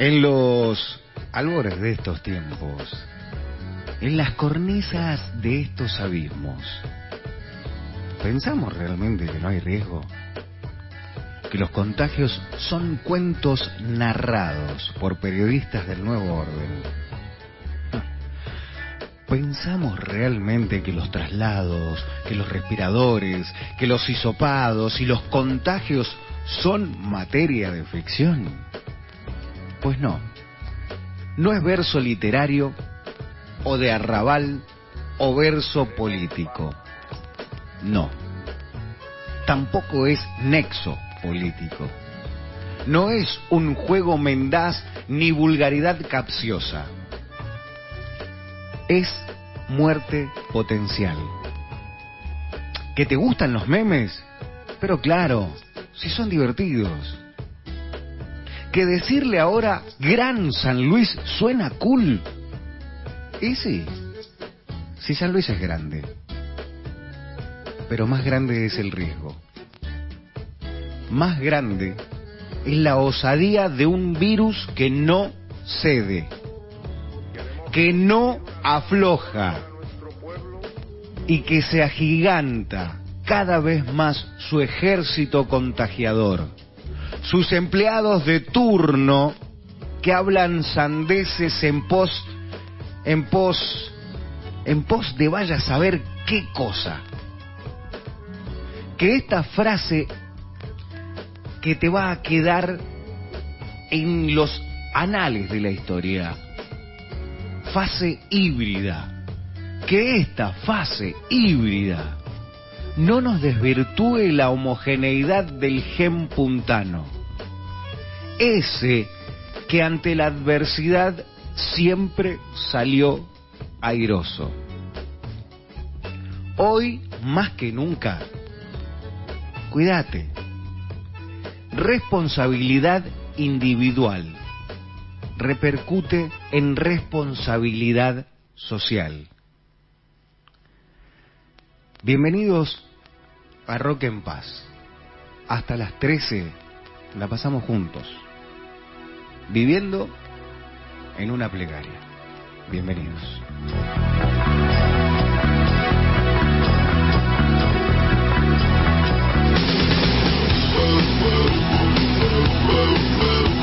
En los albores de estos tiempos, en las cornisas de estos abismos, ¿pensamos realmente que no hay riesgo? Que los contagios son cuentos narrados por periodistas del nuevo orden. ¿Pensamos realmente que los traslados, que los respiradores, que los hisopados y los contagios son materia de ficción? Pues no. No es verso literario o de arrabal o verso político. No. Tampoco es nexo político. No es un juego mendaz ni vulgaridad capciosa. Es muerte potencial. ¿Que te gustan los memes? Pero claro, si son divertidos. Que decirle ahora Gran San Luis suena cool. Y sí, si San Luis es grande. Pero más grande es el riesgo. Más grande es la osadía de un virus que no cede, que no afloja y que se agiganta cada vez más su ejército contagiador. Sus empleados de turno que hablan sandeces en pos, en pos, en pos de vaya a saber qué cosa. Que esta frase que te va a quedar en los anales de la historia. Fase híbrida. Que esta fase híbrida no nos desvirtúe la homogeneidad del gen puntano. Ese que ante la adversidad siempre salió airoso. Hoy, más que nunca, cuídate. Responsabilidad individual repercute en responsabilidad social. Bienvenidos a Rock en Paz. Hasta las 13 la pasamos juntos, viviendo en una plegaria. Bienvenidos.